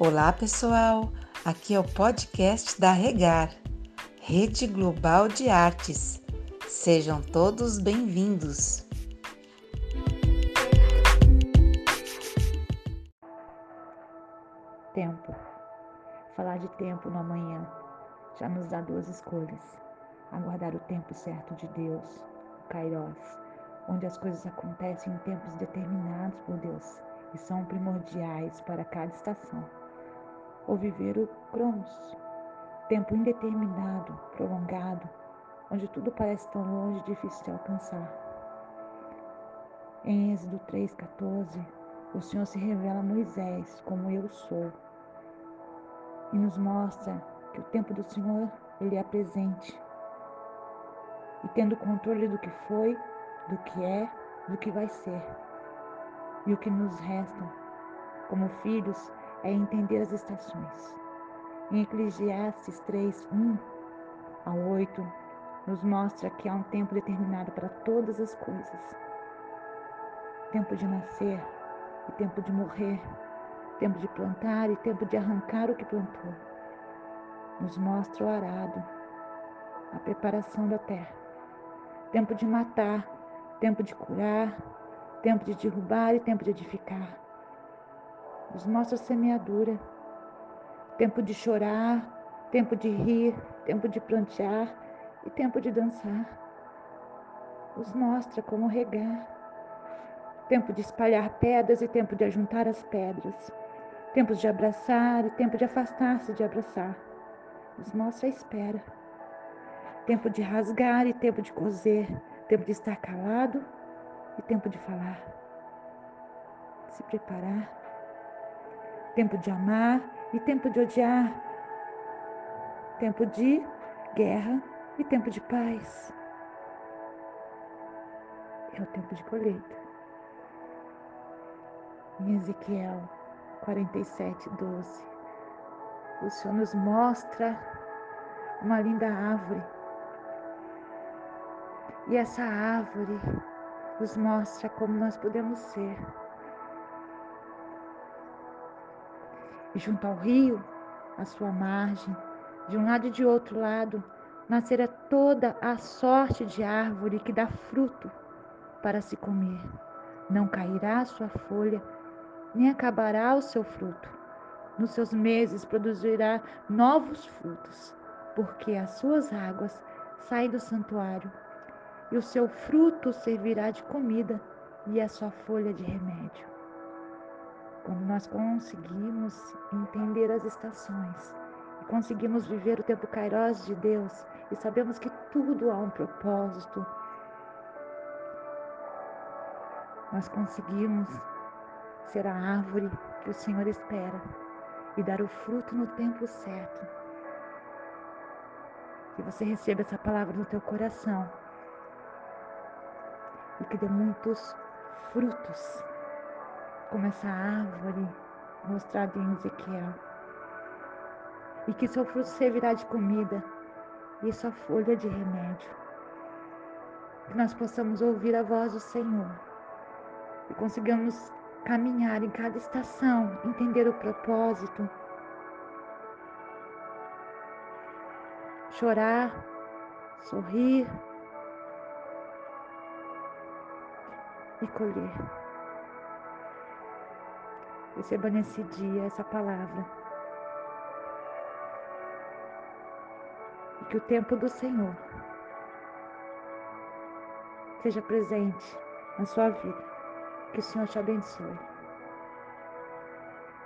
Olá, pessoal! Aqui é o podcast da Regar, Rede Global de Artes. Sejam todos bem-vindos! Tempo. Falar de tempo no amanhã já nos dá duas escolhas: aguardar o tempo certo de Deus, o Kairos, onde as coisas acontecem em tempos determinados por Deus e são primordiais para cada estação. Ou viver o Cronos, tempo indeterminado, prolongado, onde tudo parece tão longe e difícil de alcançar. Em Êxodo 3,14, o Senhor se revela a Moisés como eu sou e nos mostra que o tempo do Senhor ele é presente e tendo controle do que foi, do que é, do que vai ser. E o que nos resta, como filhos, é entender as estações. Em Eclesiastes 3, 1 a 8, nos mostra que há um tempo determinado para todas as coisas. Tempo de nascer e tempo de morrer, tempo de plantar e tempo de arrancar o que plantou. Nos mostra o arado, a preparação da terra. Tempo de matar, tempo de curar, tempo de derrubar e tempo de edificar. Nos mostra semeadura, tempo de chorar, tempo de rir, tempo de plantear e tempo de dançar. Nos mostra como regar, tempo de espalhar pedras e tempo de ajuntar as pedras, tempos de abraçar e tempo de afastar-se de abraçar. Nos mostra a espera, tempo de rasgar e tempo de coser, tempo de estar calado e tempo de falar. Se preparar. Tempo de amar e tempo de odiar. Tempo de guerra e tempo de paz. É o tempo de colheita. Em Ezequiel 47, 12, o Senhor nos mostra uma linda árvore. E essa árvore nos mostra como nós podemos ser. E junto ao rio, à sua margem, de um lado e de outro lado, nascerá toda a sorte de árvore que dá fruto para se comer. Não cairá a sua folha, nem acabará o seu fruto. Nos seus meses produzirá novos frutos, porque as suas águas saem do santuário e o seu fruto servirá de comida e a sua folha de remédio. Quando nós conseguimos entender as estações e conseguimos viver o tempo kairós de Deus e sabemos que tudo há um propósito, nós conseguimos ser a árvore que o Senhor espera e dar o fruto no tempo certo. Que você receba essa palavra no teu coração e que dê muitos frutos, como essa árvore mostrada em Ezequiel. E que seu fruto servirá de comida e sua folha de remédio. Que nós possamos ouvir a voz do Senhor e consigamos caminhar em cada estação, entender o propósito, chorar, sorrir, e colher. Receba nesse dia essa palavra. E que o tempo do Senhor seja presente na sua vida. Que o Senhor te abençoe.